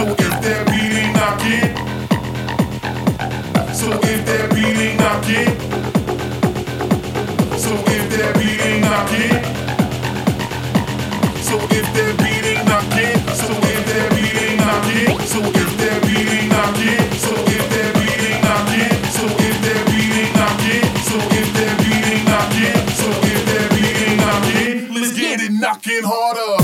So if that beat ain't knocking, so if that beat ain't knocking, so if that beat ain't knocking, so if that beat ain't knocking, so if that beat ain't knocking, so if that beat ain't knocking, so if that beat ain't knocking, so if that beat ain't knocking, so if that beat ain't knocking, let's get it knocking harder.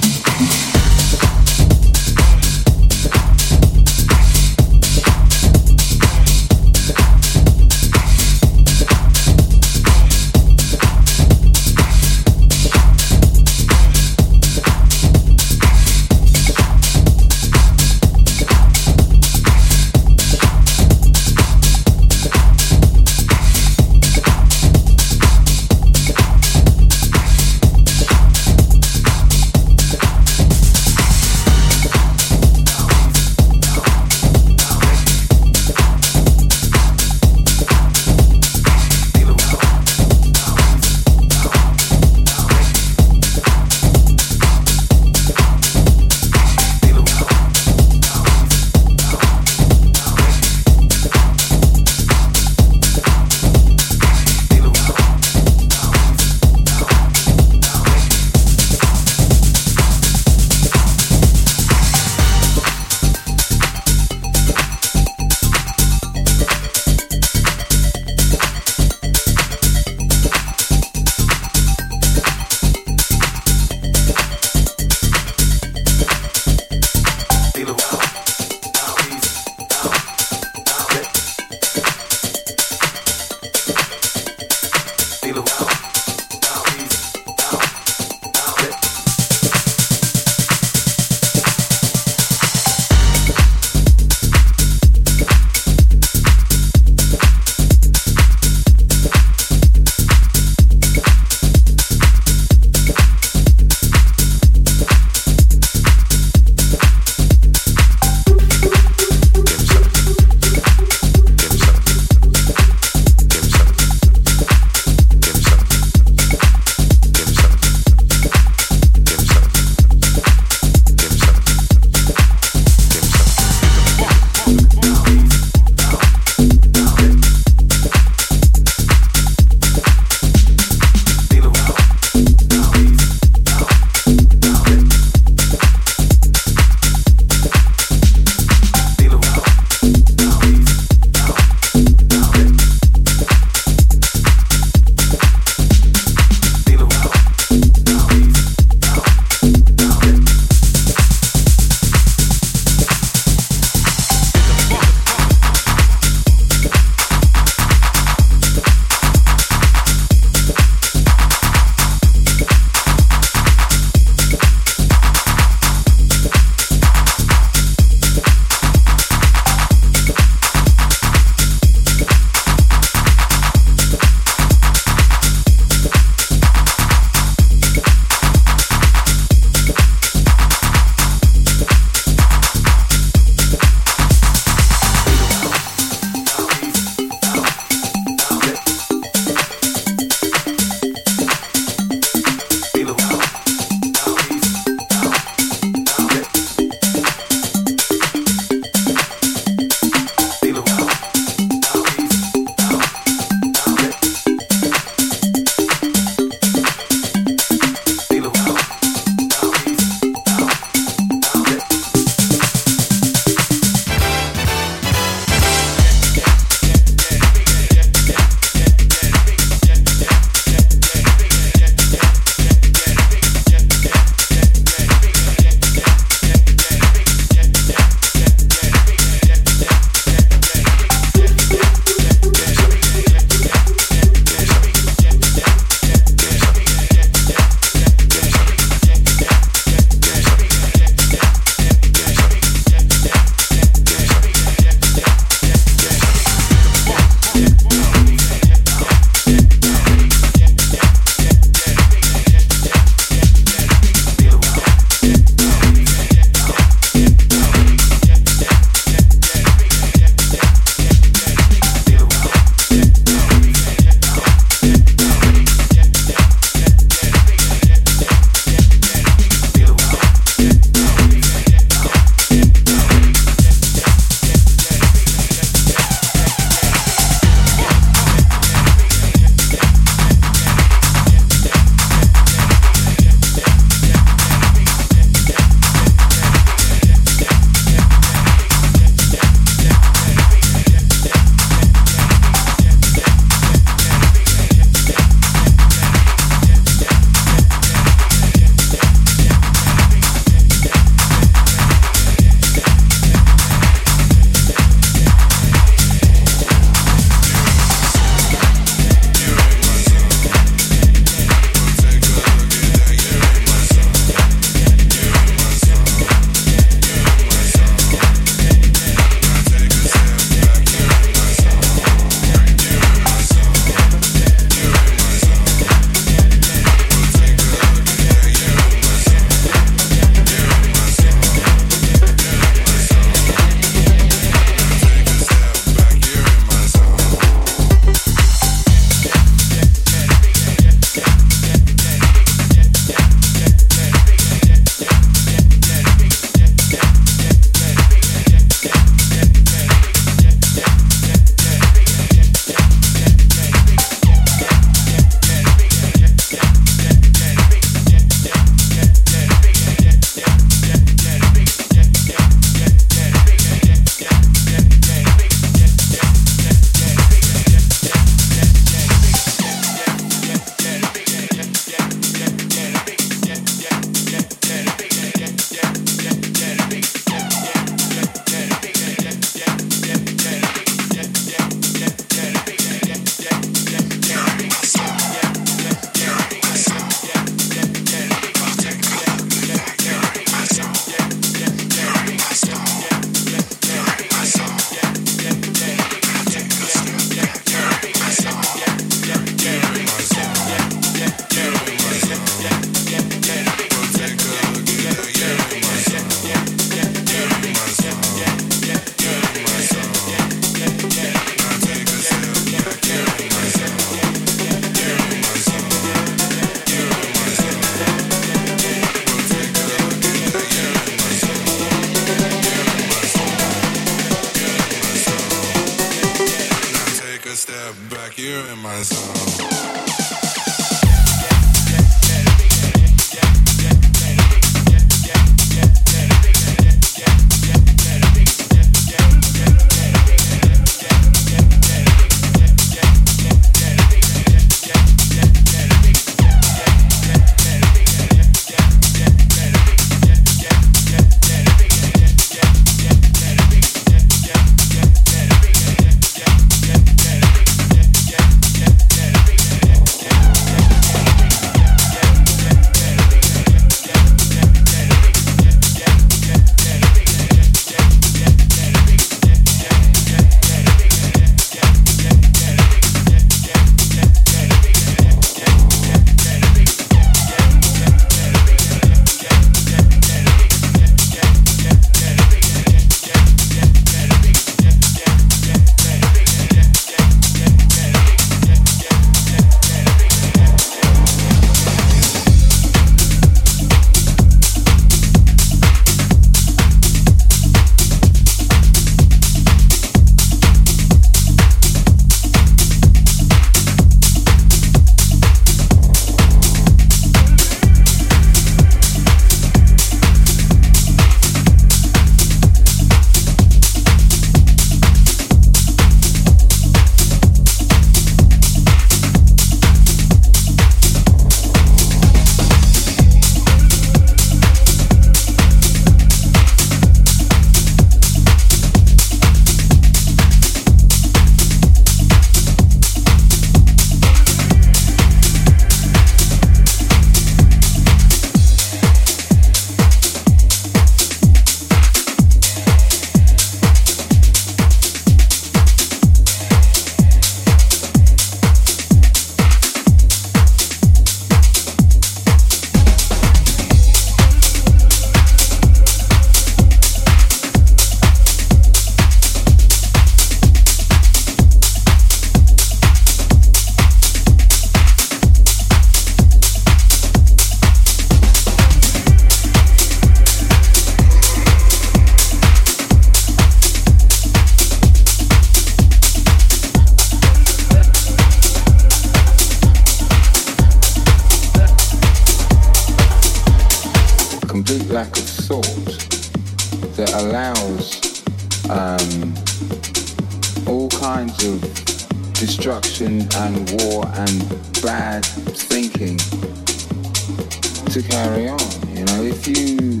on. You know, if you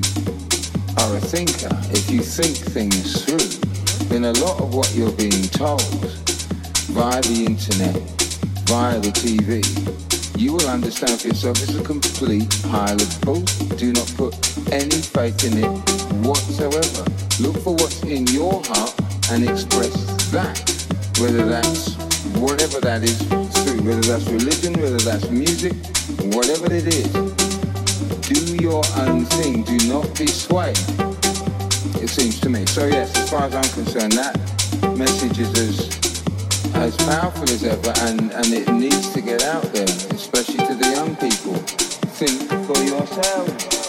are a thinker, if you think things through, then a lot of what you're being told via the internet, via the TV, you will understand for yourself it's a complete pile of poo. Do not put any faith in it whatsoever. Look for what's in your heart and express that, whether that's whatever that is through, whether that's religion, whether that's music, whatever it is your own thing. Do not be swayed. It seems to me. So yes, as far as I'm concerned, that message is as as powerful as ever, and and it needs to get out there, especially to the young people. Think for yourself.